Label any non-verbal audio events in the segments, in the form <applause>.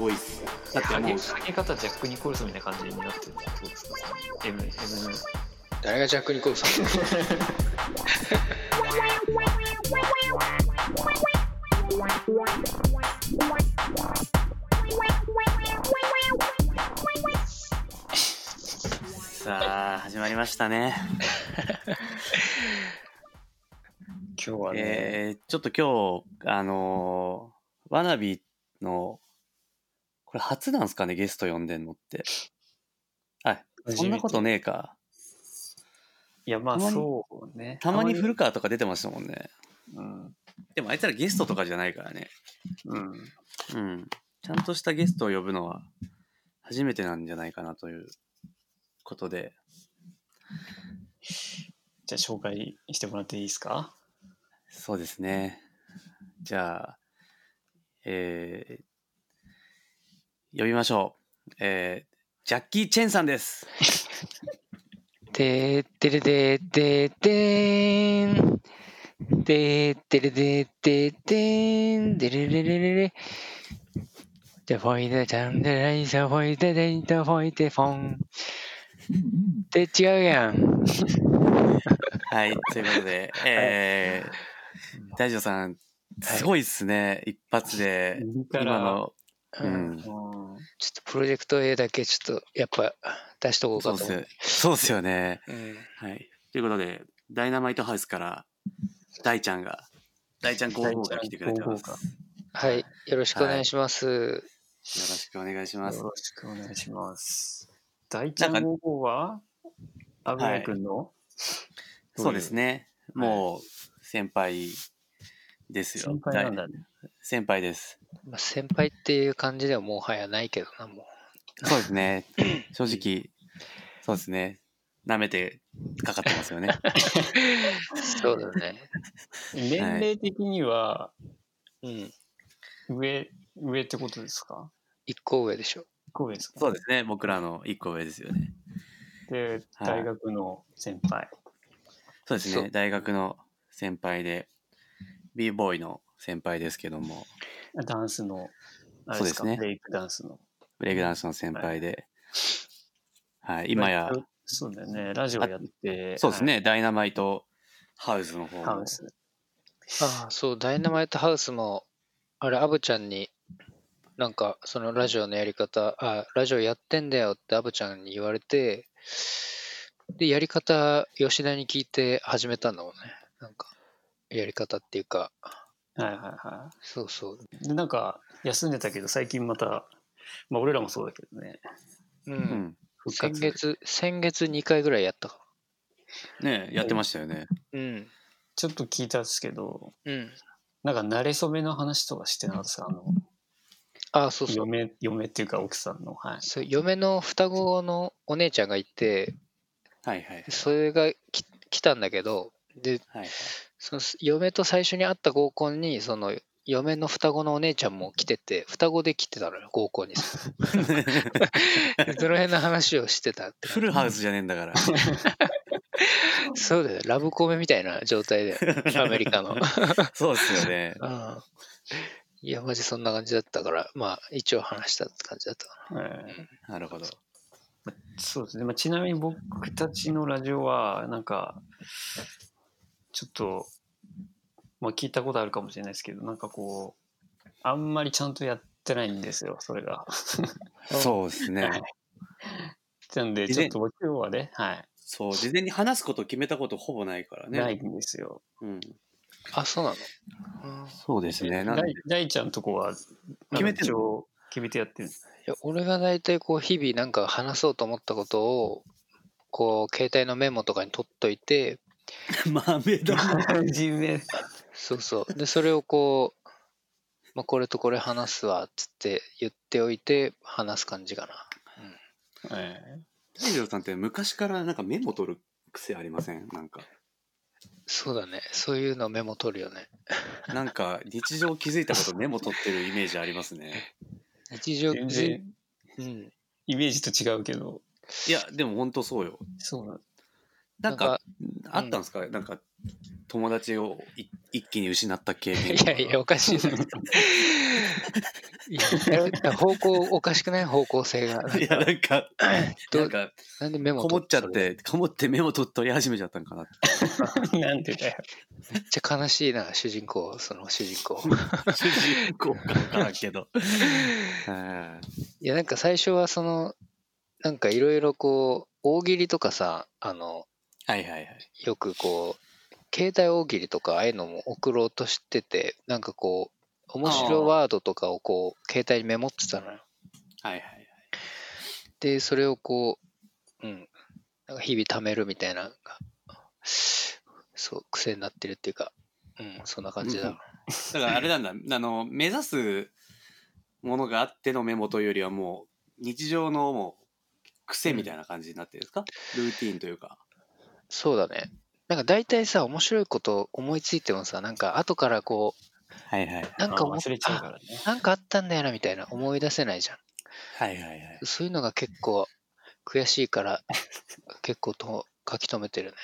ごいっす。だってもう上げ上げ方ジャック・ニコルソンみたいな感じになってるそうですか M, M 誰がジャック・ニコルソンさあ始まりましたね。今日はね、えー、ちょっと今日あのー、わなびのこれ初なんすかねゲスト呼んでんのって。はい。そんなことねえか。いやまあそうね。たまに古か川とか出てましたもんね。うん。でもあいつらゲストとかじゃないからね。うん。うん。ちゃんとしたゲストを呼ぶのは初めてなんじゃないかなということで。じゃあ紹介してもらっていいですか？そうですね。じゃあ、えー、呼びましょう。えー、ジャッキー・チェンさんです。<laughs> てーってれでーてーてーん。てーってれでーてーてーん。でれれれれれ。でフォイデちゃんでライサフォイデデイタフォイデフォン。って違うやん。<laughs> はい、ということで、えー、大丈さん、すごいっすね、一発で、今の、ううんん、ちょっとプロジェクト A だけちょっとやっぱ出しとこうかと思う。っすそうっすよね。うんはい。ということで、ダイナマイトハウスから、大ちゃんが、大ちゃん55が来てくれてます。よ55かはい。よろしくお願いします。ろしくお願いしますよ。ろしくお願いします大ちゃん55はアブヤ君の、そうですね。もう、先輩ですよ。先輩なんだね大先輩です。まあ、先輩っていう感じではもはやないけどな、もそうですね。<laughs> 正直、そうですね。舐めてかかってますよね。う。そうだね。年齢的にはうん。上、上ってことですか？一個上でしょ。こうですか？そうですね。僕らの一個上ですよね。で、はい大学の先輩。そうですね。大学の先輩で、b ボーイの先輩ですけども、ダンスの、あれそうですねブレイクダンスの。ブレイクダンスの先輩で、はい、今や、そうだよね、ラジオやって、そうですね。ダイナマイトハウスの方はい。ハもウス。ああ、そう、ダイナマイトハウスも、あれ、アブちゃんに、なんか、そのラジオのやり方、あ、ラジオやってんだよってアブちゃんに言われて、で、やり方、吉田に聞いて始めたんだもんね。なんか、やり方っていうか、はいはいはそうそう。い。で、なんか、休んでたけど、最近また、まあ、俺らもそうだけどね、う。うん。先月、先月2回ぐらいやったかねやってましたよね。な。うん。ちょっと聞いたんですけど、うん。なんか、慣れ初めの話とかしてなかったですか？あの、ああ、そうそう。嫁、嫁っていうか奥さんの、はい。そう嫁の双子のお姉ちゃんがいて、はいはい。それがき来たんだけど、で、はい。その嫁と最初に会った合コンに、その嫁の双子のお姉ちゃんも来てて、双子で来てたのよ、合コンに。で <laughs> その辺の話をしてたって。フルハウスじゃねえんだから。<laughs> そうだよ、ラブコメみたいな状態で、アメリカの。<laughs> そうですよね。うんいや、マジそんな感じだったから、まあ、一応話したって感じだったかえなるほど。ーそうですね。まあ、ちなみに僕たちのラジオは、なんか、ちょっと、まあ、聞いたことあるかもしれないですけど、なんかこう、あんまりちゃんとやってないんですよ、それが。<laughs> そうですね。<laughs> なんで、ちょっと今日はね、はい、そう、事前に話すこと決めたことほぼないからね。ないんですよ。うん。な。あ、そうなの、うんいそうですね。大大ちゃんとこは、決めてんの？の決めてやってるんですや俺が大体こう、日々なんか話そうと思ったことを、こう、携帯のメモとかに取っといて、<laughs> 豆だ。真面目。そうそう。で、それをこう、まあ、これとこれ話すわ、つって言っておいて、話す感じかな。え大丈さんって昔からなんかメモ取る癖ありません？なんか。そうだね。そういうのメモ取るよね。<laughs> なんか日常気づいたことメモ取ってるイメージありますね。日常全然うん。イメージと違うけど、いや、でも本当そうよ。そうなんなんか、あったんですか、なんか、友達をい一気に失った経験 <laughs> いやいや、おかしいな。<laughs> いや方向おかしくない？方向性が。いや、なんか、どなんか、なんでメモこもっちゃって、こもってメモ取取り始めちゃったんかな。<laughs> なんでだよ。めっちゃ悲しいな、主人公、その主人公。主人公からんけど。うんいや、なんか最初はその、なんかいろいろこう、大喜利とかさ、あの、はいはいはい。よくこう、携帯大喜利とかああいうのも送ろうとしてて、なんかこう、面白ワードとかをこう、携帯にメモってたのよ。はいはいはい。で、それをこう、うん、なんか日々貯めるみたいなそう、癖になってるっていうか、うん、そんな感じだ。うんだからあれなんだ、あの、目指すものがあってのメモというよりはもう、日常のもう、癖みたいな感じになってるんですか、ルーティーンというか。そうだね。なんか大体さ、面白いこと思いついてもさ、なんか後からこう、はいはい。なんか忘れちゃうからね。あなんかあったんだよなみたいな思い出せないじゃん。はいはいはい。そういうのが結構悔しいから、<laughs> 結構と書き留めてるね。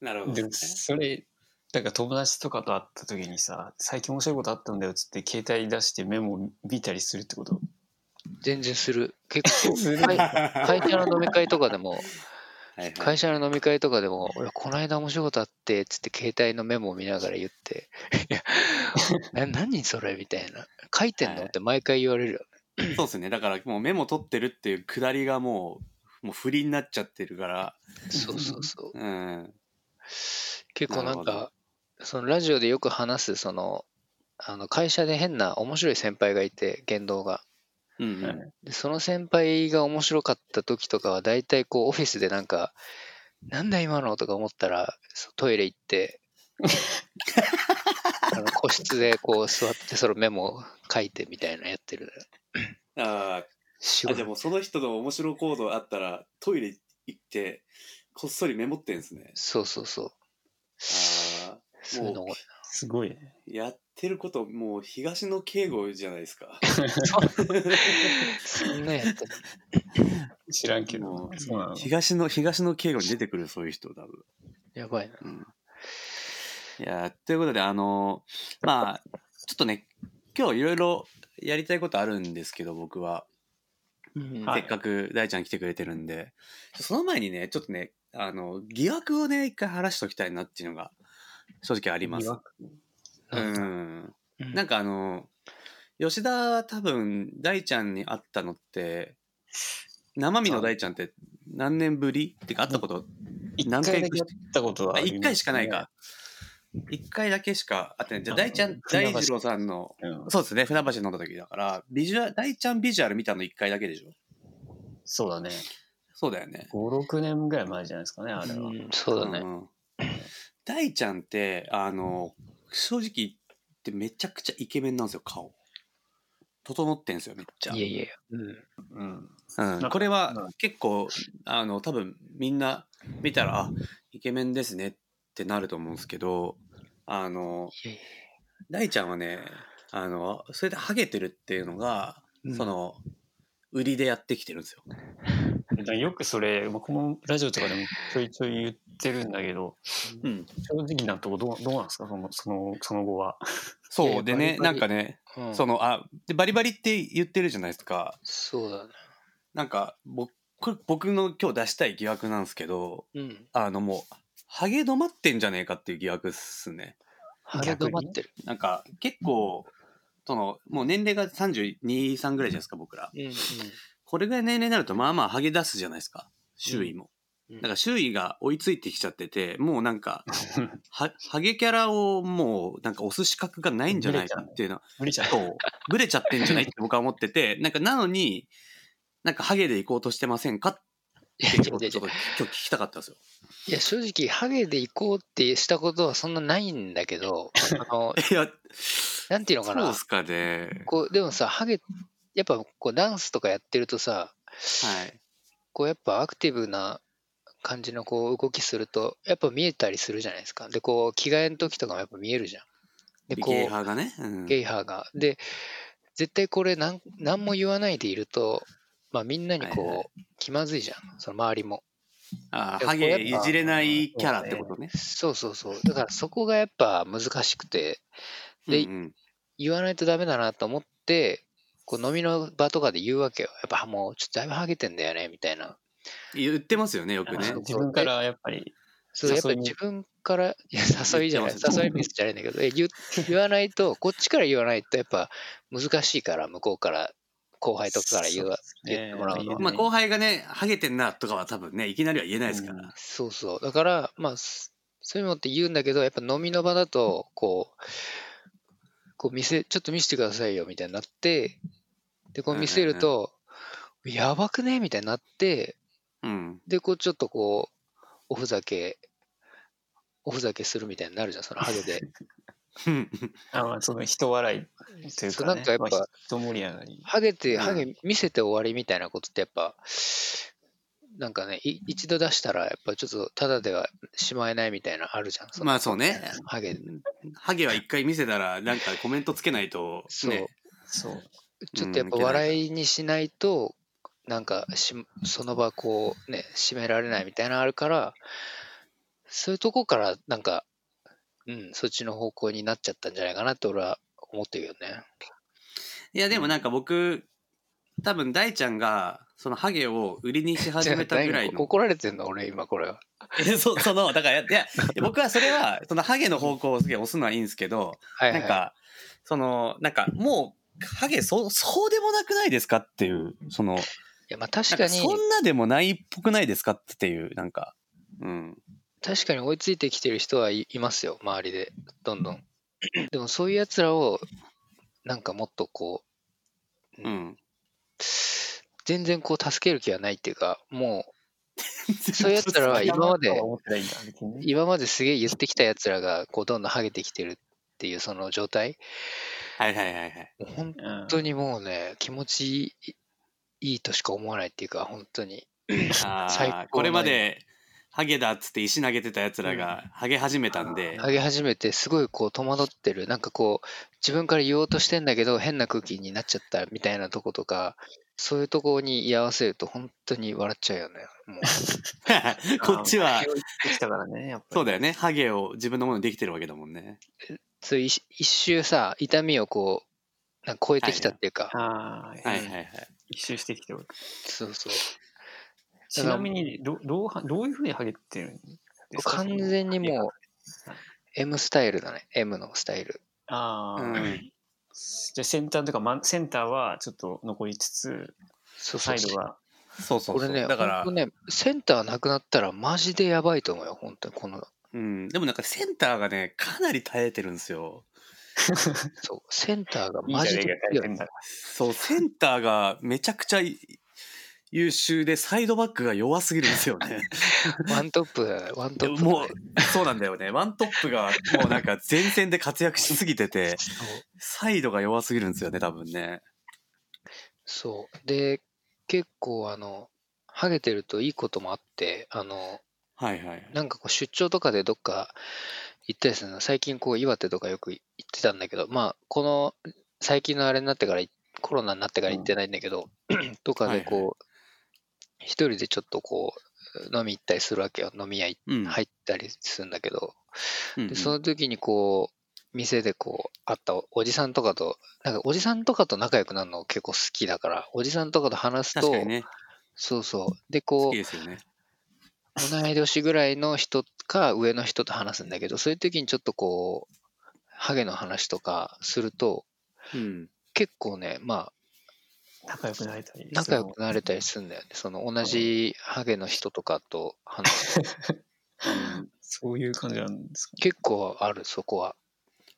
なるほどでも、ですね。それ、だから友達とかと会った時にさ、最近面白いことあったんだよっつって、携帯出してメモ見たりするってこと？全然する。結構、<laughs> 会社の飲み会とかでも、はいはい会社の飲み会とかでも、俺、この間面白いことあって、つって携帯のメモを見ながら言って、<laughs> いや、な何それみたいな。書いてんの？はいって毎回言われるよね。そうですね。だからもうメモ取ってるっていうくだりがもう、もう振りになっちゃってるから、そうそうそう。うん。結構なんか、そのラジオでよく話す、その、あの会社で変な面白い先輩がいて、言動が。うんうん。でその先輩が面白かった時とかは大体こうオフィスでなんか「なんだ今の?」とか思ったらトイレ行って <laughs> あの個室でこう座ってそのメモを書いてみたいなやってる。あー。あ、じゃあ仕事もうその人の面白行動あったら、トイレ行って、こっそりメモってんですね。そうそうそう。ああ、そういうの多いすごいね。やってること、もう東野敬吾じゃないですか。そんなやってる知らんけ。どそうなの。東野、東野敬吾に出てくる、そういう人、多分。やばいなうん。いや、ということで、あの、まあ、ちょっとね、今日いろいろやりたいことあるんですけど、僕は。せっかく大ちゃん来てくれてるんで、その前にね、ちょっとね、あの、疑惑をね、一回晴らしておきたいなっていうのが、正直あります。うなんなんかあの、吉田は多分、大ちゃんに会ったのって、生身の大ちゃんって何年ぶり？ってか会ったこと、一何回回だけやったことはね一回しかないか。。一回だけしか会ってない。じゃあ、大ちゃん、大二郎さんの、うん、そうですね、船橋飲んだ時だから、ビジュアル、大ちゃんビジュアル見たの一回だけでしょ？そうだね。そうだよね。5、6年ぐらい前じゃないですかね、あれは。うんそうだねん大ちゃんって、あの、正直言ってめちゃくちゃイケメンなんですよ、顔。整ってんすよ、めっちゃ。いやいやうんうん。うん、かこれはうん結構、あの、多分みんな見たら、あ、イケメンですねってなると思うんですけど、あの、大ちゃんはね、あの、それでハゲてるっていうのが、うんその、売りでやってきてるんですよ。<laughs> よくそれ、僕もラジオとかでもちょいちょい言ってるんだけど、うん。正直なとこどうどうなんですか？その、その、その後は。そう。でね、なんかね、うんその、あ、で、バリバリって言ってるじゃないですか。そうだねなんか、僕、僕の今日出したい疑惑なんですけど、うんあのもう、ハゲ止まってんじゃねえかっていう疑惑っすね。ハゲ止まってるなんか、結構、その、もう年齢が32、3ぐらいじゃないですか、僕ら。うんうんこれぐらい年齢になると、まあまあ、ハゲ出すじゃないですか。周囲も。うんだから周囲が追いついてきちゃってて、もうなんか、<laughs> は、ハゲキャラをもう、なんか押す資格がないんじゃないかっていうのは、無理じゃう、ブレちゃってんじゃないって僕は思ってて、<laughs> なんか、なのに、なんかハゲで行こうとしてませんかっていうことをちょっと今日聞きたかったんですよ。いや、正直、ハゲで行こうってしたことはそんなないんだけど、あの、いや、なんていうのかなそうっ。すかね。こう、でもさ、ハゲ、やっぱこうダンスとかやってるとさ、はい。こうやっぱアクティブな感じのこう動きすると、やっぱ見えたりするじゃないですか。で、こう、着替えの時とかもやっぱ見えるじゃん。で、こゲイう、ハーがね。うんゲイハーが。で、絶対これなん、なんも言わないでいると、まあみんなにこう、はいは気まずいじゃん。その周りも。ああ、ハゲいじれないキャラってことね。そうそうそう。だからそこがやっぱ難しくて、でうんうん言わないとダメだなと思って、こう飲みの場とかで言うわけよ。やっぱもうちょっとだいぶハゲてんだよね、みたいな。言ってますよね、よくねあ。自分からやっぱり、そう、やっぱ自分から、いや、誘いじゃない、誘いミスじゃないんだけど、え言う言わないと、こっちから言わないとやっぱ難しいから、向こうから、後輩とかから言うね言ってもらうの。うんまあ後輩がね、ハゲてんなとかは多分ね、いきなりは言えないですから。そうそう。だから、まあ、すそういうのって言うんだけど、やっぱ飲みの場だと、こう、こう見せ、ちょっと見せてくださいよ、みたいになって、で、こう見せると、やばくねみたいになって、うん。で、こうちょっとこう、おふざけ、おふざけするみたいになるじゃん、そのハゲで。<laughs> あまあその人笑いというか、ね、なんかやっぱまあ人盛り上がり。ハゲて、うんハゲ見せて終わりみたいなことってやっぱ、なんかね、い一度出したら、やっぱちょっとただではしまえないみたいなあるじゃん。のまあそうね。ハゲ、ハゲは一回見せたら、なんかコメントつけないと、そう。ね。そう。ちょっとやっぱうん笑いにしないと、なんかし、その場こうね、締められないみたいなのあるから、そういうとこからなんか、うん、そっちの方向になっちゃったんじゃないかなって俺は思ってるよね。いや、でもなんか僕、多分大ちゃんが、そのハゲを売りにし始めた <laughs> ぐらいの。怒られてんの俺今これは。<laughs> えそその、だから、いや、僕はそれは、そのハゲの方向をすげえ押すのはいいんですけど、はいはい。なんか、その、なんか、もう、ハゲ、そう、そうでもなくないですかっていう、その、いやまあ確かかに、そんなでもないっぽくないですかっていう、なんか、うん。確かに追いついてきてる人はい、いますよ、周りで。どんどん。<clears throat> でもそういう奴らを、なんかもっとこう、うん。全然こう助ける気はないっていうか、もう、そういう奴らは今まで今まですげえ言ってきた奴らが、こう、どんどんハゲてきてるっていうその状態、はいはいはいはい。本うん当にもうね、気持ちいいとしか思わないっていうか、本当に。あこれまで、ハゲだっつって石投げてた奴らが、ハゲ始めたんで、ハゲ始めて、すごいこう、戸惑ってる。なんかこう、自分から言おうとしてんだけど、変な空気になっちゃったみたいなとことか、そういうとこに居合わせると、本当に笑っちゃうよね。もう <laughs> こっちは。そうだよね。ハゲを自分のものにできてるわけだもんね。そう一一周さ、痛みをこう、なんか超えてきたっていうか、ああ、はいはいはい。一周してきてる。そうそう。ちなみにどどうは、どういうふうにハゲてるんですか？完全にもう、M スタイルだね。M のスタイル。ああ、うんじゃあセンターというか、ま、センターはちょっと残りつつ、そうそうそう。サイドが。そうそうそう。これね、だからね、センターなくなったらマジでやばいと思うよ、本当に。この、うん。でもなんかセンターがね、かなり耐えてるんですよ。<laughs> そう、センターがいいマジで強い変だ。そう、センターがめちゃくちゃ優秀で、サイドバックが弱すぎるんですよね。<laughs> ワントップワントップもう、そうなんだよね。ワントップがもうなんか前線で活躍しすぎてて、サイドが弱すぎるんですよね、多分ね。そう。で、結構あの、ハゲてるといいこともあって、あの、はいはい。なんかこう出張とかでどっか行ったりするの、最近こう岩手とかよく行ってたんだけど、まあ、この最近のあれになってから、コロナになってから行ってないんだけど、とかでこう、一人でちょっとこう、飲み行ったりするわけよ。飲み屋。入ったりするんだけど、うんうんで、その時にこう、店でこう、会ったおおじさんとかと、なんかおじさんとかと仲良くなるの結構好きだから、おじさんとかと話すと、ね、そうそう。で、好こう、きですよね。同い年ぐらいの人か上の人と話すんだけど、そういう時にちょっとこう、ハゲの話とかすると、うん。結構ね、まあ、仲良くなれたり。仲良くなれたりするんだよね。その同じハゲの人とかと話すと。うんそういう感じなんですか、結構ある、そこは。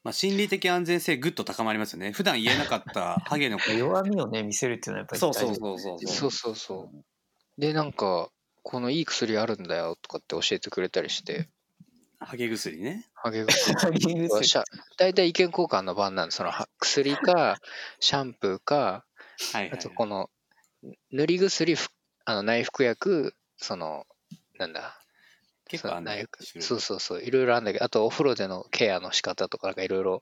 まあ、心理的安全性ぐっと高まりますよね。普段言えなかったハゲの子。<laughs> 弱みをね、見せるっていうのはやっぱりそう大事そうそうそうそうそうそう。で、なんか、このいい薬あるんだよとかって教えてくれたりして、ハゲ薬ね。ハゲ薬。大体意見交換の番なんで、そのは薬か、<laughs> シャンプーか、あとこの、塗り薬、ふあの内服薬、その、なんだ、結構あんだよそうそうそう、いろいろあるんだけど、あとお風呂でのケアの仕方とかなんかいろいろ、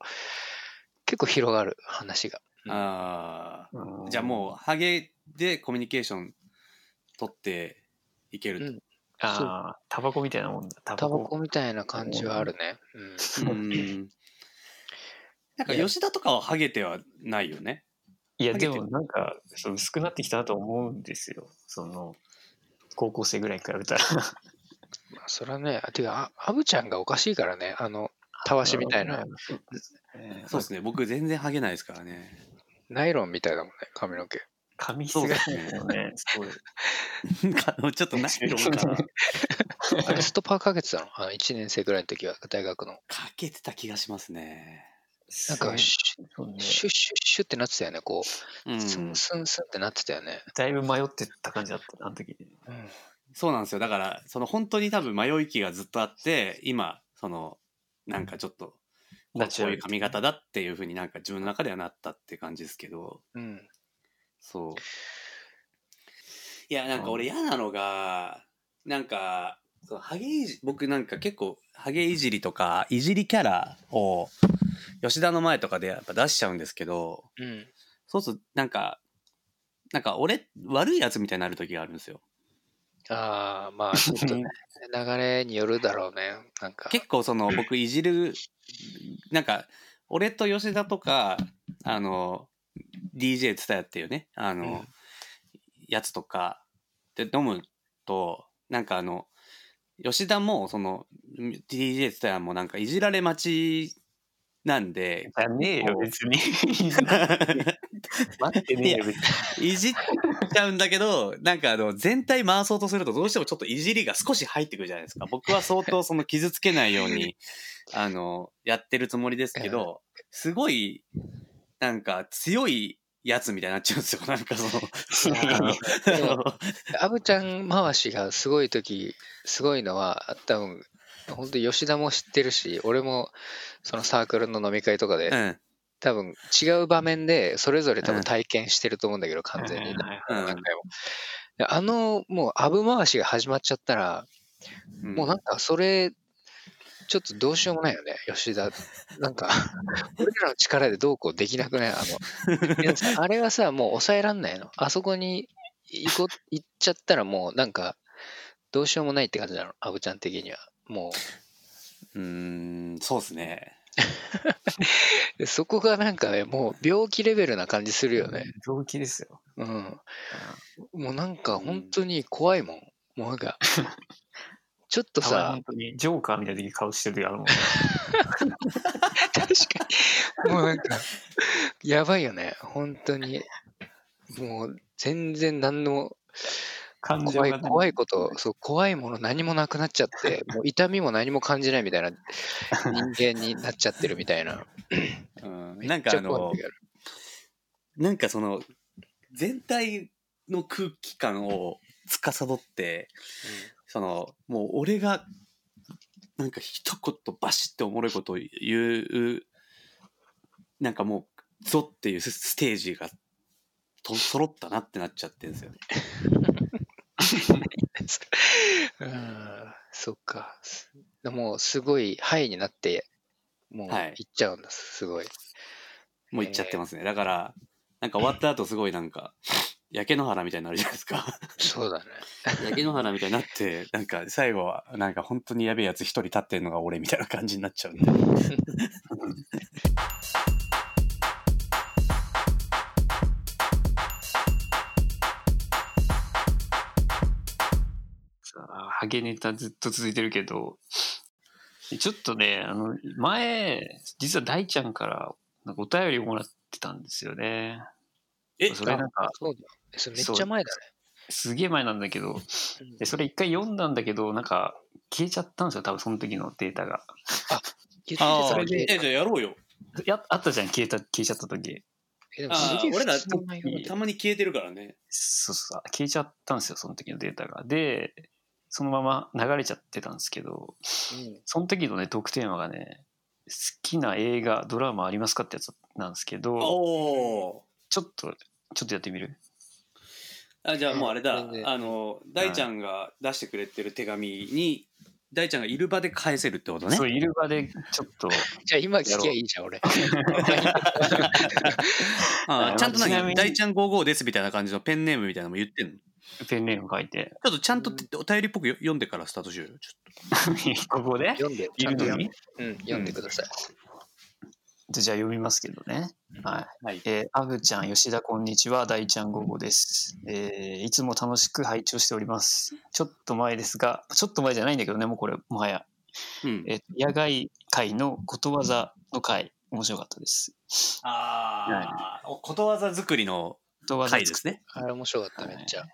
結構広がる話が。うん。あうん。あ。じゃあもう、ハゲでコミュニケーション取っていけると。うんああ、タバコみたいなもんだ。タタバコみたいな感じはあるね。うん。うん。なんか吉田とかはハゲてはないよね。いや、でもなんか、そう薄くなってきたなと思うんですよ。その、高校生ぐらいに比べたら。まあ、それはね、あてか、あアブちゃんがおかしいからね、あの、たわしみたいな、えーそうですね。僕全然ハゲないですからね。ナイロンみたいだもんね、髪の毛。髪質がもうね、<laughs> す <laughs> ごい。ちょっとナイロンかな。<laughs> あれ、ストパーかけてたの？あの ?1 年生ぐらいの時は、大学の。かけてた気がしますね。なんか、シそうねュッシュッシュッシュッってなってたよね、こう。うん。スンスンスンってなってたよね。だいぶ迷ってた感じだった、あの時。うん。そうなんですよ。だから、その本当に多分迷い期がずっとあって、今、その、なんかちょっと、こうこういう髪型だっていうふうになんか自分の中ではなったって感じですけど、うん。そう。いや、なんか俺嫌なのが、なんか、そのハゲいじ、僕なんか結構、ハゲいじりとか、いじりキャラを、吉田の前とかでやっぱ出しちゃうんですけど、うん。そうすると、なんか、なんか俺、悪いやつみたいになる時があるんですよ。ああ、まあ、ちょっとね、流れによるだろうね。なんか。結構その僕いじるなんか俺と吉田とかあの DJ ツタヤっていうねあの、うんやつとかで飲むとなんかあの吉田もその DJ ツタヤもなんかいじられ待ちなんでじゃねえよ、別に。<laughs> 待ってねえよ、別に。いじっちゃうんだけど、なんかあの、全体回そうとするとどうしてもちょっといじりが少し入ってくるじゃないですか。僕は相当その傷つけないように、あの、やってるつもりですけど、すごい、なんか強いやつみたいになっちゃうんですよ。なんかその、でもアブちゃん回しがすごい時、すごいのは、多分、本当吉田も知ってるし、俺もそのサークルの飲み会とかで、うん。多分違う場面でそれぞれ多分体験してると思うんだけど、完全に。何回も。であの、もう、アブ回しが始まっちゃったら、もうなんかそれ、ちょっとどうしようもないよね、吉田。なんか、<laughs> 俺らの力でどうこうできなくない？あの、<laughs> あれはさ、もう抑えらんないの。あそこに行こ行っちゃったらもうなんか、どうしようもないって感じなの、アブちゃん的には。もうーん、そうですね。<laughs> そこがなんかね、もう病気レベルな感じするよね。病気ですよ。うん。もうなんか本当に怖いもん。もうなんか、ちょっとさ本、当にジョーカーみたいな顔してる時あるもん。確かに。もうなんか、やばいよね。本当に。もう、全然何の怖い、怖いこと、そう、怖いもの何もなくなっちゃって、もう痛みも何も感じないみたいな人間になっちゃってるみたいな。うん、めなんかあのなんかその、全体の空気感を司って、その、もう俺が、なんか一言バシッておもろいことを言う、なんかもう、ゾっていうスステージが、と揃ったなってなっちゃってるんですよね。うん、そっか。すもうすごいハイになって、もうはい行っちゃうんだ、すごい。もう言っちゃってますね。だから、なんか終わった後すごいなんか、焼け野原みたいになるじゃないですか。そうだね。焼け野原みたいになって、なんか最後は、なんか本当にやべえやつ一人立ってるのが俺みたいな感じになっちゃうんで。さあハゲネタずっと続いてるけど、ちょっとね、あの、前、実は大ちゃんからなんかお便りをもらってたんですよね。えそれなんか、そうだ。えそれめっちゃ前だすげえ前なんだけど、ね。でそれ一回読んだんだけど、なんか消えちゃったんですよ、多分その時のデータが。言ってああ、それで、え、じゃあやろうよ。やあったじゃん、消えた、消えちゃった時。えでもあすげえあ俺らたまに消えてるからね。そうそう、消えちゃったんですよ、その時のデータが。で、そのまま流れちゃってたんですけど、うんその時のね、トークテーマがね、好きな映画、ドラマありますかってやつなんですけど、おお。ちょっと、ちょっとやってみる？あじゃあもうあれだ、あの大ちゃんが出してくれてる手紙に大ちゃんがいる場で返せるってことね。そう、いる場でちょっと、<laughs> じゃあ今聞きゃいいじゃん、俺。<laughs> ああ <laughs> ちゃんとちなみに。何大ちゃん55ですみたいな感じのペンネームみたいなのも言ってんの？ペンネーム書いて。ちょっとちゃんとお便りっぽくよ読んでからスタートしようよ。ちょっここで？読んで、いちゃんと読んるのに？うん、読んでください。じゃあ読みますけどね。はい。と。はい。えー、アブちゃん、吉田、こんにちは。大ちゃん午後です。えーいつも楽しく拝聴しております。ちょっと前ですが、ちょっと前じゃないんだけどね、もうこれ、もはや。うん。えー野外会のことわざの会、面白かったです。ああ、ことわざ作りのことわざ回ですね。あれ面白かった、めっちゃ。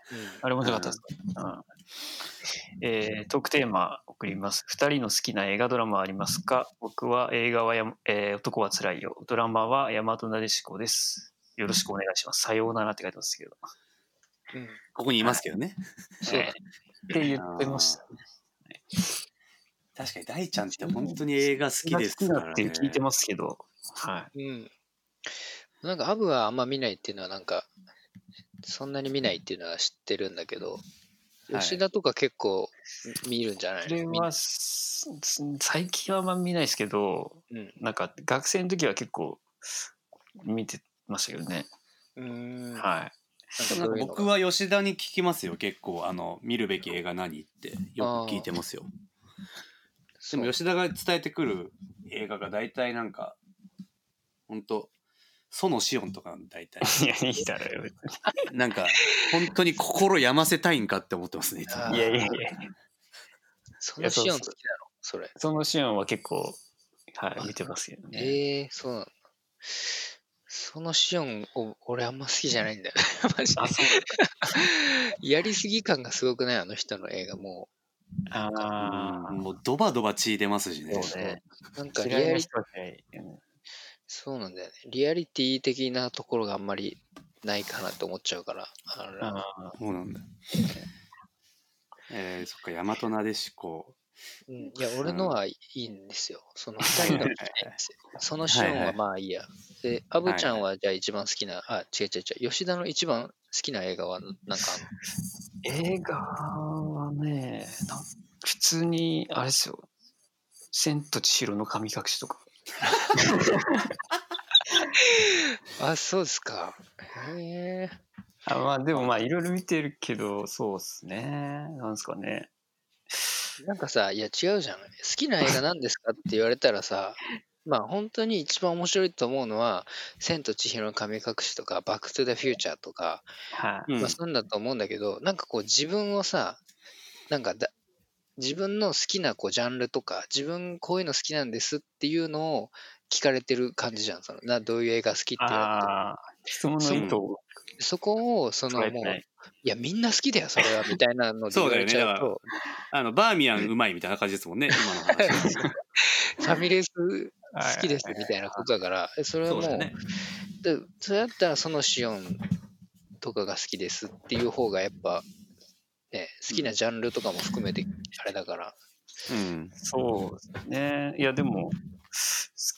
あれ面白かったですか、うんえートークテーマ送ります。二人の好きな映画ドラマはありますか？僕は映画はや、えー男はつらいよ。ドラマは大和なでしこです。よろしくお願いします。さようならって書いてますけど。うん。うんここにいますけどね。そうだえーって言ってました。確かに大ちゃんって本当に映画好きです好きからね。だって聞いてますけど、はうん。なんか、アブはあんま見ないっていうのは、なんか、そんなに見ないっていうのは知ってるんだけど、はい吉田とか結構見るんじゃない？い。それは、す最近はあんま見ないですけど、うん。なんか学生の時は結構見てましたけどね。うーん。はい。僕は吉田に聞きますよ結構あの見るべき映画何ってよく聞いてますよでも吉田が伝えてくる映画が大体なんか本当園シオンとか大体 <laughs> いや、いいだろよ。別になんか本当に心病ませたいんかって思ってますねいやいやいや。そのシオン好きなの？それ。そのシーンは結構、はい、見てますけどね。ええそうなの。そのシオンを俺あんま好きじゃないんだよね。<laughs> マジであ、そうやりすぎ感がすごくないあの人の映画もああ、もうドバドバ血出ますしねそうね。う。なんかリアリそうなんだよね。リアリティ的なところがあんまりないかなと思っちゃうから。あのあそうなんだえー、そっか大和なでしこうん、いや、俺のはいいんですよ。その二人のいいんですよ。<laughs> そのシオンはまあいいや。で、アブちゃんはじゃあ一番好きな、あ、違う違う違う。吉田の一番好きな映画はなんかあんの？映画はね、普通に、あれですよ。千と千尋の神隠しとか。<laughs> あ、そうですか。へえ。あまあでもまあいろいろ見てるけど、そうっすね。なんですかね。なんかさ、いや違うじゃん。好きな映画何ですかって言われたらさ、<laughs> まあ本当に一番面白いと思うのは、千と千尋の神隠しとか、バックトゥザフューチャーとか、はい、うんまあそうなんだと思うんだけど、なんかこう自分をさ、なんかだ自分の好きなこうジャンルとか、自分こういうの好きなんですっていうのを聞かれてる感じじゃん。そのなどういう映画好きって言われ質問の意図をそこを、そのもう、いい。や、みんな好きだよ、それは、みたいなので言われちゃうそうと、あのバーミヤンうまいみたいな感じですもんね <laughs> 今の話。ファミレス好きですみたいなことだから、えそれはもう、そうだね。でそれだったらそのシオンとかが好きですっていう方がやっぱ、ね、好きなジャンルとかも含めてあれだから、うんそうですね。いや、でも、好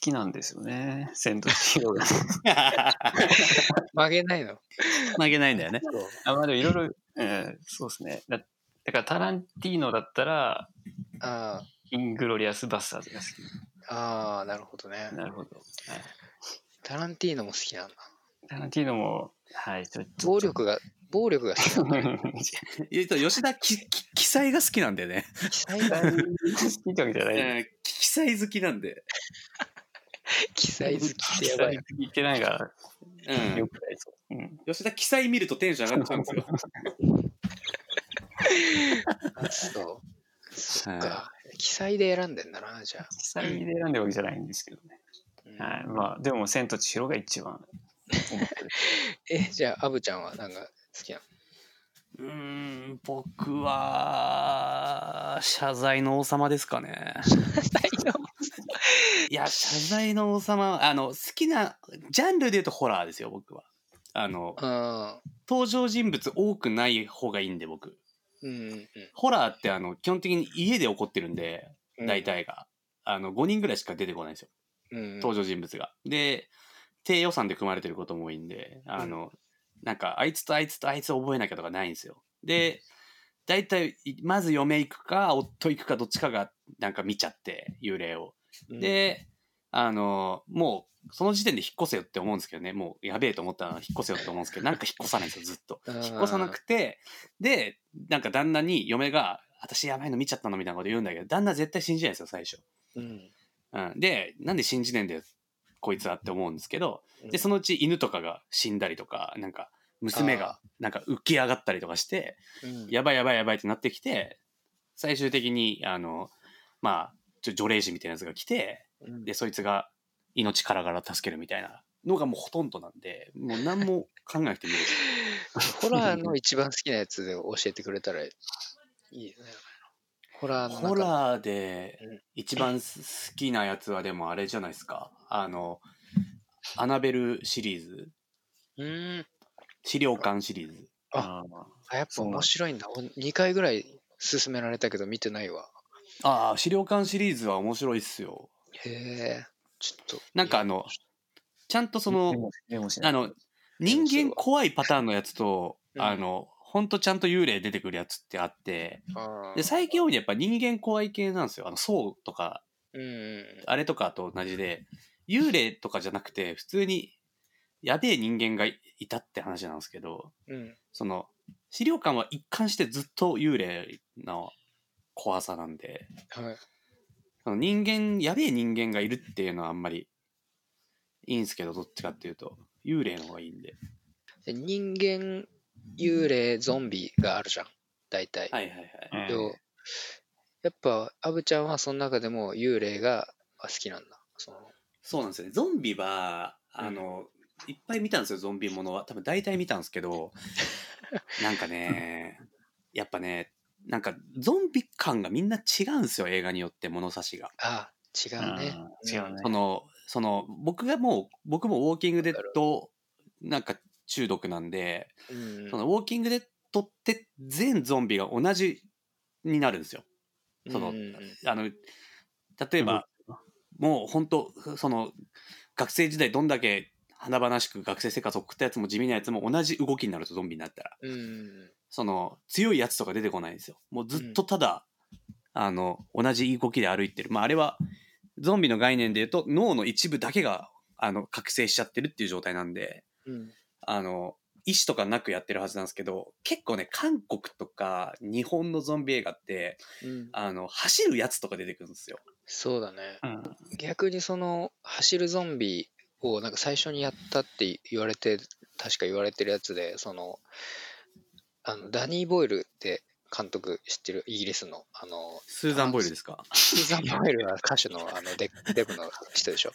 きなんですよね。千と千尋が。<laughs> 曲げないの。投げないんだよねそうあまあでもいろいろ、うん、そうですね。だだからタランティーノだったら、あイングロリアス・バスターズが好あ、ああ、なるほどねき。。なるほど。はいタランティーノも好きなんだ。タランティーノも、はい、ちょっと。暴力が、暴力が好きなんだ。<laughs> えっと吉田きき記載が好きなんだよね、記載好が、きってわけじゃない。うん記載好きなんで、記載好きってやばい。言ってないが、うんよくないそう。うん。吉田記載見るとテンション上がっちゃうんですよあそう。そっはか。記載で選んでんだな、じゃあ。実際で選んでるわけじゃないんですけどね。うんはい。まあ、でも、千と千尋が一番。<laughs> え、じゃあ、アブちゃんはなんか好きな。のうーん僕は謝罪の王様ですかね。いや謝罪の王様あの好きなジャンルで言うとホラーですよ僕は。あのあ登場人物多くない方がいいんで僕。うんうんホラーってあの基本的に家で起こってるんでうん。大体が、あの5人ぐらいしか出てこないんですよ。うん。登場人物が。で低予算で組まれてることも多いんであの、なんかあいつとあいつとあいつ覚えなきゃとかないんですよ。で大体まず嫁行くか夫行くかどっちかがなんか見ちゃって幽霊を。うん、であの、もう、その時点で引っ越せよって思うんですけどね、もうやべえと思ったら引っ越せよって思うんですけど、なんか引っ越さないんですよ、ずっと。うん引っ越さなくて、で、なんか旦那に嫁が、私やばいの見ちゃったのみたいなこと言うんだけど、旦那絶対信じないんですよ、最初。うん。うん。で、なんで信じねえんだよ、こいつはって思うんですけど、で、そのうち犬とかが死んだりとか、なんか、娘がなんか浮き上がったりとかして、うん、やばいやばいやばいってなってきて、最終的に、あの、まあ、ちょ除霊師みたいなやつが来て、うんで、そいつが命からがら助けるみたいなのがもうほとんどなんで、もう何も考えなくてもいいです。<laughs> ホラーの一番好きなやつで教えてくれたらいいよね。ホラーホラーでうん一番好きなやつはでもあれじゃないですか。あの、アナベルシリーズ、うーん。資料館シリーズ。ああ、やっぱ面白いんだ。2回ぐらい勧められたけど見てないわ。ああ、資料館シリーズは面白いっすよ。へえ。ちょっと。なんかあの、ちゃんとそのあの、人間怖いパターンのやつと、うんあの、ほんとちゃんと幽霊出てくるやつってあって、で、最近多いのはやっぱ人間怖い系なんですよ。あの、そうとか、うんうんあれとかと同じで、幽霊とかじゃなくて、普通に、やべえ人間がいいたって話なんですけど、うん。その、資料館は一貫してずっと幽霊の怖さなんで、はい。その人間、やべえ人間がいるっていうのはあんまりいいんですけど、どっちかっていうと、幽霊の方がいいんで。で人間、幽霊、ゾンビがあるじゃん。大体。はいはいはい。やっぱ、アブちゃんはその中でも幽霊が好きなんだ。そのそうなんですよね。ゾンビは、あの、いっぱい見たんですよ、ゾンビものは。多分大体見たんですけど、<laughs> なんかね、やっぱね、なんかゾンビ感がみんな違うんですよ、映画によって物差しが。あ、違うね。うん違うねその、その、僕がもう、僕もウォーキングデッド、なんか中毒なんで、うん。そのウォーキングデッドって全ゾンビが同じになるんですよ。そのうんあの、例えば、もう本当その、学生時代どんだけ華々しく学生生活を送ったやつも地味なやつも同じ動きになるとゾンビになったら、うん。その、強いやつとか出てこないんですよ。もうずっとただ、あの、同じ動きで歩いてる。まあ、あれは、ゾンビの概念で言うと、脳の一部だけが、あの、覚醒しちゃってるっていう状態なんで、うん。あの、意思とかなくやってるはずなんですけど、結構ね、韓国とか日本のゾンビ映画って、うん。あの、走るやつとか出てくるんですよ。そうだね。うん逆にその、走るゾンビをなんか最初にやったって言われて、確か言われてるやつで、その、あの、ダニー・ボイルって監督知ってるイギリスの、あの、スーザン・ボイルですか？スーザン・ボイルは歌手のあのデ <laughs> デブの人でしょ？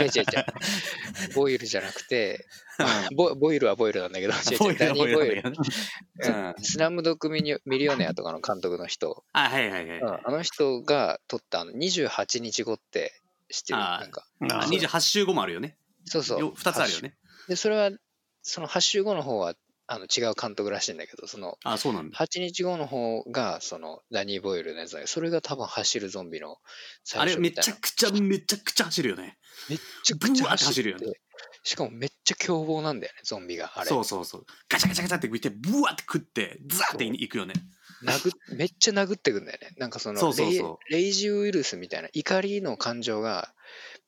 違う違う違う。ボイルじゃなくて、<laughs> ボボイルはボイルなんだけど、違う違う、ダニー・ボイル。うん。スラムドッグミニミリオネアとかの監督の人、あ、はいはいはい。うんあの人が撮ったあの28日後って知ってる？なんか。ああそう28週後もあるよね。そうそう。よ2つあるよね。で、それは、その8週後の方はあの違う監督らしいんだけど、そのあ、そうなんだ。8日後の方が、そのダニー・ボイルのやつだけど、それが多分走るゾンビの最あれめ初みたいな。ちゃくちゃめちゃくちゃ走るよね。めっちゃくちゃブワーって走るよね走るよね。しかもめっちゃ凶暴なんだよね、ゾンビが。あれ。そうそうそう。ガチャガチャガチャって浮いて、ブワーって食って、ザーっていくよね。殴っめっちゃ殴ってくんだよね。なんかそのそうそうそレイレイジウイルスみたいな怒りの感情が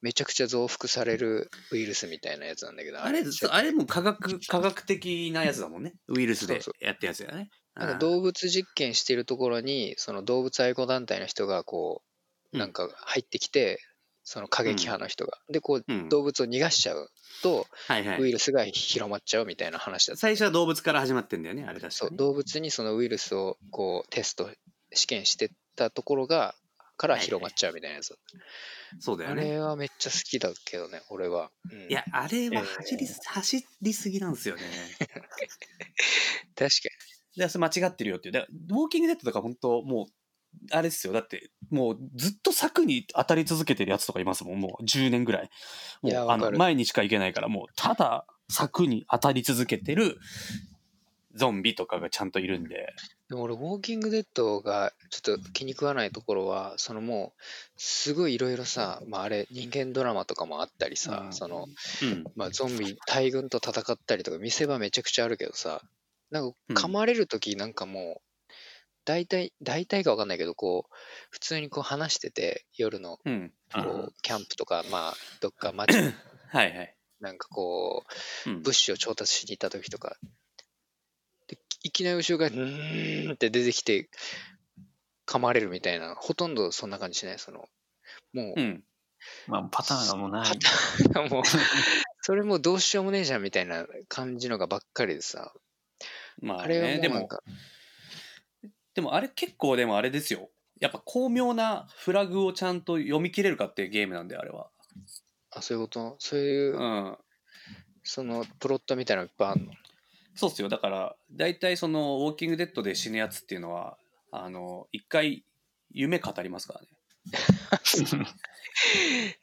めちゃくちゃ増幅されるウイルスみたいなやつなんだけどあれ、あれも科学、科学的なやつだもんね。ウイルスでやったやつだよね。なんか動物実験してるところにその動物愛護団体の人がこううんなんか入ってきて、その過激派の人が、でこううん動物を逃がしちゃうと、はいはい。ウイルスが広まっちゃうみたいな話だった最初は動物から始まってんだよね、あれ確かに。そう動物にそのウイルスをこうテスト試験してったところがから広まっちゃうみたいなやつ、あそうだよね。れはめっちゃ好きだけどね俺は、うんいや、あれは走り、走りすぎなんですよね。<laughs> 確かで、それ間違ってるよっていう。だウォーキングデッドとか本当もう、あれですよ。だって、もうずっと柵に当たり続けてるやつとかいますもん。もう10年ぐらい。もいうや、あの、前にしか行けないから、もう、ただ柵に当たり続けてるゾンビとかがちゃんといるんで。でも俺ウォーキングデッドがちょっと気に食わないところはそのもうすごいいろいろさ、まあ、あれ人間ドラマとかもあったりさ、うんそのうん。まあ、ゾンビ大軍と戦ったりとか見せ場めちゃくちゃあるけどさなんかうん噛まれる時なんかもう、大体、大体かわかんないけど、こう、普通にこう話してて、夜の、うん。こう、キャンプとか、まあ、どっか街、はいはい。なんかこう、うん物資を調達しに行った時とか、でいきなり後ろが、うーんって出てきて、噛まれるみたいな、ほとんどそんな感じしない、その、もうう、ん。まあ、パターンがもうない。もう、<laughs> それもうどうしようもねえじゃんみたいな感じのがばっかりでさ、まあ、あれでも、もうなんか、でもあれ結構でもあれですよ。やっぱ巧妙なフラグをちゃんと読み切れるかっていうゲームなんで、あれは。あ、そういうこと？そういう、うん。その、プロットみたいなのいっぱいあるの？そうっすよ。だから、大体その、ウォーキングデッドで死ぬやつっていうのは、あの、一回、夢語りますからね。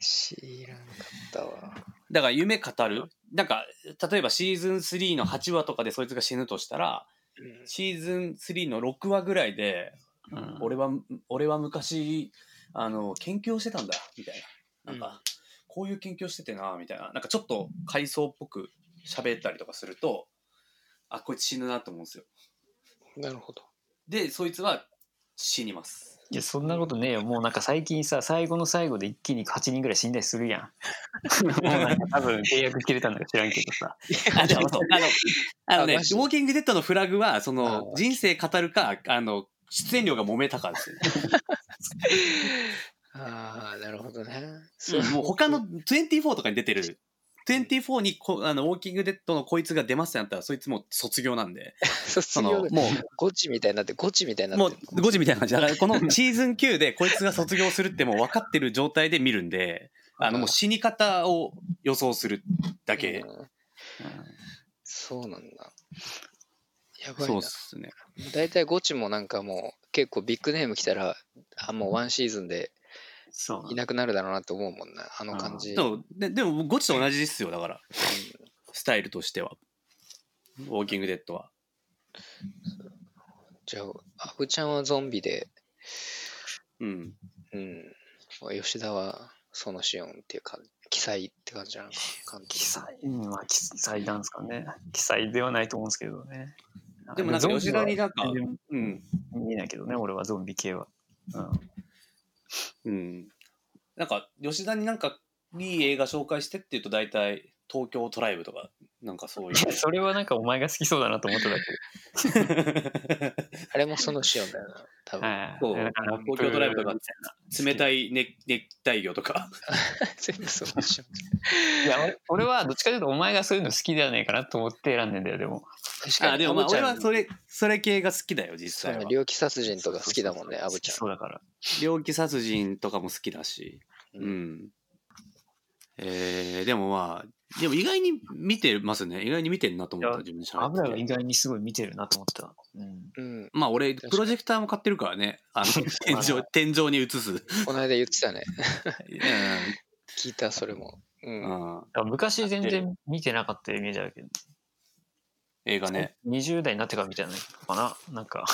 知らんかったわ。だから夢語るなんか、例えばシーズン3の8話とかでそいつが死ぬとしたら、うんシーズン3の6話ぐらいで、うん俺は、俺は昔、あの、研究をしてたんだ、みたいな。なんか、うんこういう研究をしててな、みたいな。なんかちょっと回想っぽく喋ったりとかすると、あ、こいつ死ぬなと思うんですよ。なるほど。で、そいつは死にます。いや、そんなことねえよ。もうなんか最近さ、最後の最後で一気に8人ぐらい死んだりするやん。もうなんか多分契約切れたんだか知らんけどさ。あ、あの、あのね、ウォーキングデッドのフラグは、そのあ、人生語るか、あの、出演料が揉めたかですよね。<laughs> ああ、なるほどね。うんもう他の24とかに出てる、24にこあのウォーキングデッドのこいつが出ますってなったら、そいつもう卒業なんで、<laughs> 卒業でもゴチみたいになって、ゴチみたいにう、もなってう5時みたいな感じ。だからこのシーズン9でこいつが卒業するってもう分かってる状態で見るんで、あのもう死に方を予想するだけ。うんそうなんだ。やばいなそうっ。すね。大体ゴチもなんかもう結構ビッグネーム来たら、あ、もうワンシーズンでいなくなるだろうなって思うもんな、あの感じ。そうででも、ゴチと同じですよ、だから、スタイルとしては。ウォーキングデッドは。じゃあ、アブちゃんはゾンビで、うん。うん。吉田はそのシオンっていうか、記載って感じなのか。記載、うんまあ、記載なんですかね。記載ではないと思うんですけどね。でもなんか吉田になんかうん。然見えないけどね、俺はゾンビ系は。うん。うん。なんか、吉田になんか、いい映画紹介してって言うと、大体、東京トライブとか、なんかそういう。それはなんかお前が好きそうだなと思っただけ。<laughs> あれもそのシオンだよな、多分。はいそう東京ドライブとかみたいな冷たい熱熱帯魚とか。<laughs> 全部そのシオン。いや俺俺はどっちかというとお前がそういうの好きではねえかなと思って選んでんだよでも確かに、あ、でもまあ、俺はそれ、それ系が好きだよ、実際は。猟奇殺人とか好きだもんね、アブちゃん。そうだから猟奇殺人とかも好きだし。ううんん。えー、でもまあ、でも意外に見てますね。意外に見てるなと思った、自分で喋ってて。油が意外にすごい見てるなと思った、うん、うん。まあ俺、プロジェクターも買ってるからね。あの、<laughs> 天井、天井に映す。うんこの間言ってたね。<laughs> 聞いた、それも。うん。うん。昔全然見てなかったイメージあるけど、映画ね。20代になってから見たのかな？なんか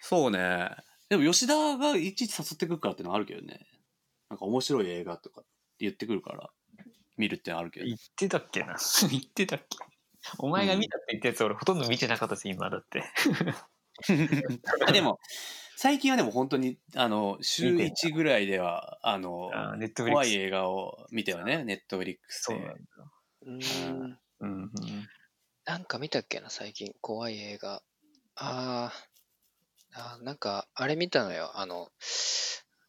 そうね。でも吉田がいちいち誘ってくるからってのはあるけどね。なんか面白い映画とかって言ってくるから、見るってのはあるけど。言ってたっけな？<laughs> 言ってたっけ？お前が見たって言ったやつ俺ほとんど見てなかったし今だって <laughs> あでも、最近はでも本当に、あの、週見てんだ1ぐらいでは、あの、あネットフリックス怖い映画を見てはね、ネットフリックスでそうなん。だうんなんか見たっけな、最近。怖い映画。あーあー、なんか、あれ見たのよ。あの、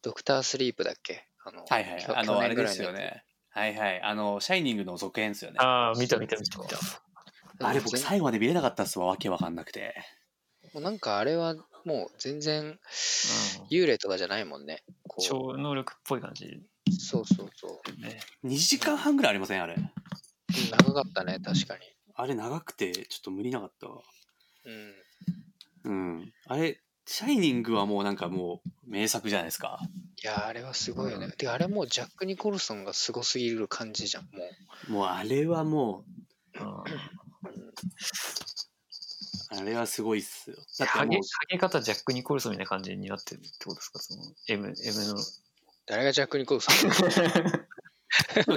ドクタースリープだっけ？あの、はいはい。あの、去あれで年ぐらいのやつすよね。はいはい。あの、シャイニングの続編ですよね。ああ見た見た見た見たあれ僕全最後まで見れなかったっすわ、わけわかんなくて。もうなんかあれはもう全然うん幽霊とかじゃないもんね。こ超能力っぽい感じうそうそうそう。ね2時間半ぐらいありません？あれ。うん長かったね、確かに。あれ長くて、ちょっと無理なかったわ。うん。うん。あれ、シャイニングはもうなんかもう名作じゃないですか。いや、あれはすごいよね。てか、あれもうジャック・ニコルソンがすごすぎる感じじゃん、もう。もうあれはもうあれはすごいっすよ。だってハゲもう、ハゲ方ジャック・ニコルソンみたいな感じになってるってことですか？その M, M の誰がジャック・ニコルソン？<laughs>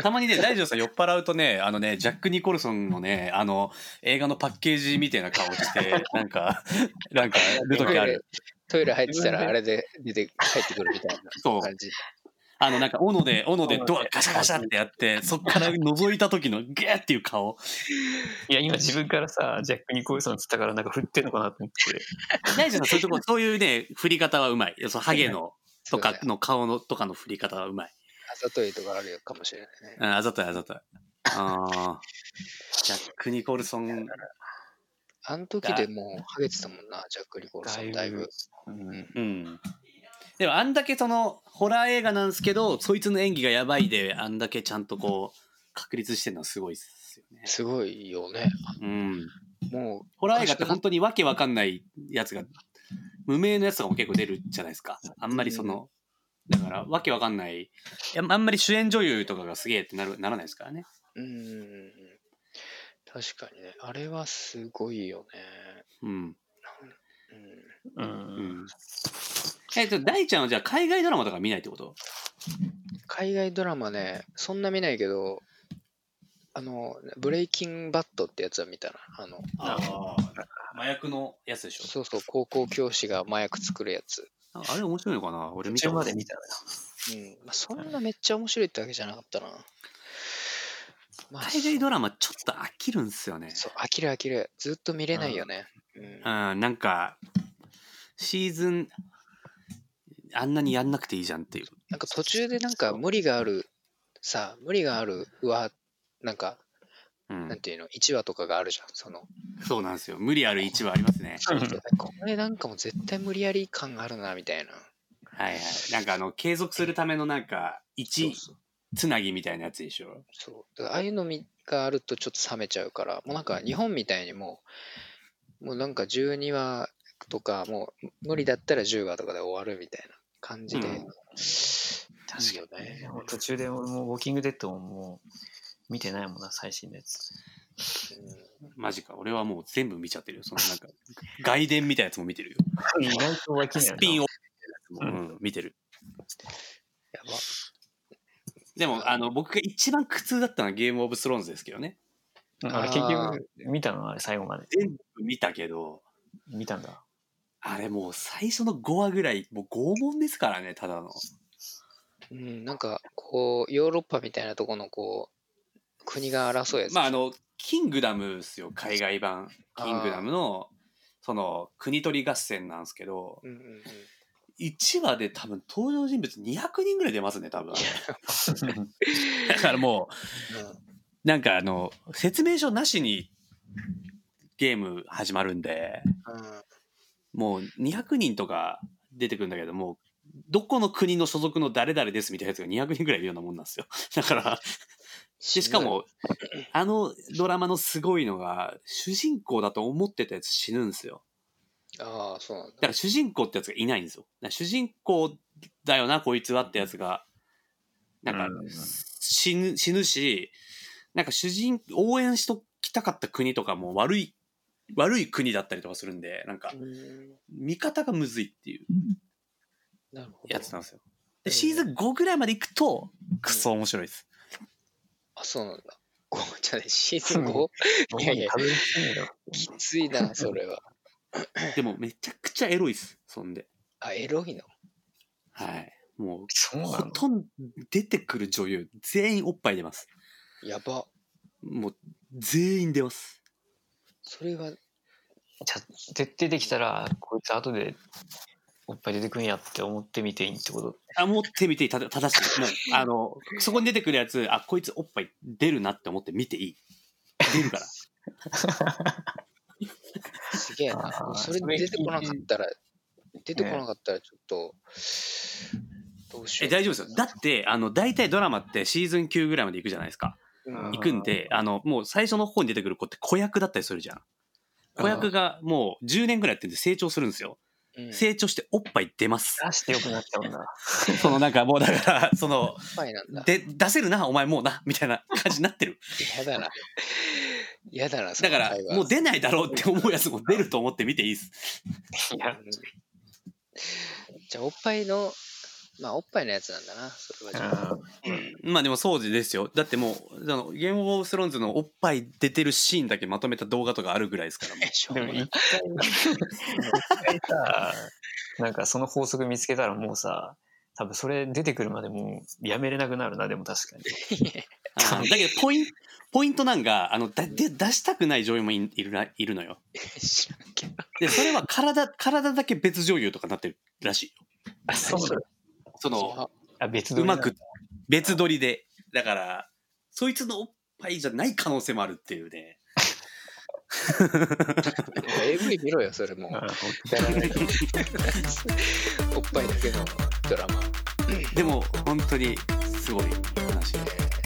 たまにね、大丈夫さん酔っ払うとね、あのね、ジャック・ニコルソンのね、あの、映画のパッケージみたいな顔して、なんか、なんか、る時ある。トイレ入ってたらあれで出て帰ってくるみたいなそう。感じ。あの、なんか、斧で、斧でドアガシャガシャってやって、そっから覗いた時のゲーっていう顔。いや、今自分からさ、ジャック・ニコルソンっつったからなんか振ってんのかなと思って。大丈夫そういうとこ、そういうね、振り方はうまい。そのハゲの、とかの顔のとかの振り方はうまい。あざといとかあるかもしれないね。うん、あざといあざとい。ああ。<laughs> ジャック・ニコルソン、あの時でもうハゲてたもんな、ジャック・リコルソン、だいぶ。うん。うん。でもあんだけその、ホラー映画なんですけど、そいつの演技がやばいで、あんだけちゃんとこう、確立してるのはすごいっすよね。すごいよね。うん。もう、ホラー映画って本当にわけわかんないやつが、無名のやつとかも結構出るじゃないですか。あんまりその、だから、わけわかんない。いや、あんまり主演女優とかがすげえってなるならないですからね。うん。確かにね。あれはすごいよね。うん。うん。う。うんん。え、じゃあ大ちゃんはじゃあ海外ドラマとか見ないってこと？海外ドラマね、そんな見ないけど、あの、ブレイキンバットってやつは見たな。あの、ああ。麻薬のやつでしょ？そうそう、高校教師が麻薬作るやつ。ああれ面白いのかな？俺見たまで見たのよ。うん。まあ、そんなめっちゃ面白いってわけじゃなかったな。まあ、海外ドラマちょっと飽きるんすよね。そう、飽きる飽きる。ずっと見れないよね。うん。うん、なんか、シーズン、あんなにやんなくていいじゃんっていう。なんか途中でなんか無理がある、さ、無理があるは、なんか、うんなんていうの、1話とかがあるじゃん。その、そうなんですよ。無理ある位置はありますね。<laughs> これなんかもう絶対無理やり感があるな、みたいな。はいはい。なんかあの、継続するためのなんか、そう1そうつなぎみたいなやつでしょ？そう。ああいうのみがあるとちょっと冷めちゃうから、もうなんか日本みたいにもう、もうなんか12話とか、もう無理だったら10話とかで終わるみたいな感じで、うんいいよね。途中でもうウォーキングデッドももう見てないもんな、最新のやつ。マジか。俺はもう全部見ちゃってるよ。そのなんか、外伝みたいなやつも見てるよ。意外と湧きないスピンオフみたいなやつも、うん、見てる。やば。でも、あの、僕が一番苦痛だったのはゲームオブスローンズですけどね。うんあれ結局見たの？あれ最後まで。全部見たけど、見たんだ。あれもう最初の5話ぐらい、もう拷問ですからね、ただの。うん、なんか、こう、ヨーロッパみたいなとこの、こう、国が争うやつ。まああの、キングダムですよ、海外版。キングダムの、その、国取り合戦なんですけど、うんうんうん。1話で多分登場人物200人ぐらい出ますね、多分。<laughs> だからもう、なんかあの、説明書なしにゲーム始まるんで、うんもう200人とか出てくるんだけども、どこの国の所属の誰々ですみたいなやつが200人ぐらいいるようなもんなんですよ。だから、でしかも、あのドラマのすごいのが、主人公だと思ってたやつ死ぬんですよ。ああ、そうなんだだ。から主人公ってやつがいないんですよ。主人公だよな、こいつはってやつが、なんかうん死ぬ、死ぬし、なんか主人、応援しときたかった国とかも悪い、悪い国だったりとかするんで、なんかう、ん見方がむずいっていう。やつなんですよ。で、シーズン5ぐらいまで行くと、クソ面白いです。あ、そうなんだ。ごじゃあね、シーズン 5? いやいやきついな、それは。<laughs> でもめちゃくちゃエロいです、そんで。あ、エロいの？はい。もう、そうほとんど出てくる女優、全員おっぱい出ます。やば。もう、全員出ます。それは、じゃあ徹底できたら、こいつ後でおっぱい出てくんやって思ってみていいってこと？あ、持ってみていい、た正しい。もう、<laughs> あの、そこに出てくるやつ、あ、こいつおっぱい出るなって思って見ていい。出るから。<laughs> すげえな。それ出てこなかったら、出てこなかったらちょっと、どうしえ、よう。大丈夫ですよ。だって、あの、大体ドラマってシーズン9ぐらいまで行くじゃないですか。うん行くんで、あの、もう最初の方に出てくる子って子役だったりするじゃん。子役がもう10年ぐらいやってんで成長するんですよ。うん成長しておっぱい出ます。出してよくなっちゃうんだ。<laughs> そのなんかもうだから、その。で、出せるな、お前もうな、みたいな感じになってる。やだな。やだな、そだからもう出ないだろうって思うやつも出ると思って見ていいです。いや、じゃあ、おっぱいのまあ、おっぱいのやつなんだな、それはじゃあ。あまあでもそうですよ。だってもう、あのゲームオブスローンズのおっぱい出てるシーンだけまとめた動画とかあるぐらいですからもうえしょうでももない一回、一回さ、なんかその法則見つけたらもうさ、多分それ出てくるまでもうやめれなくなるな、でも確かに。あーだけどポインポイントなんが、あの、だで出したくない女優もいいるないるのよ。知らんけど。で、それは体、体だけ別女優とかなってるらしいよ。あ、そうなのその、あ、別うまく、別撮りで。だから、そいつのおっぱいじゃない可能性もあるっていうね。AV 見ろよ、それもおっぱいだけのドラマ。でも、本当に、すごい話で。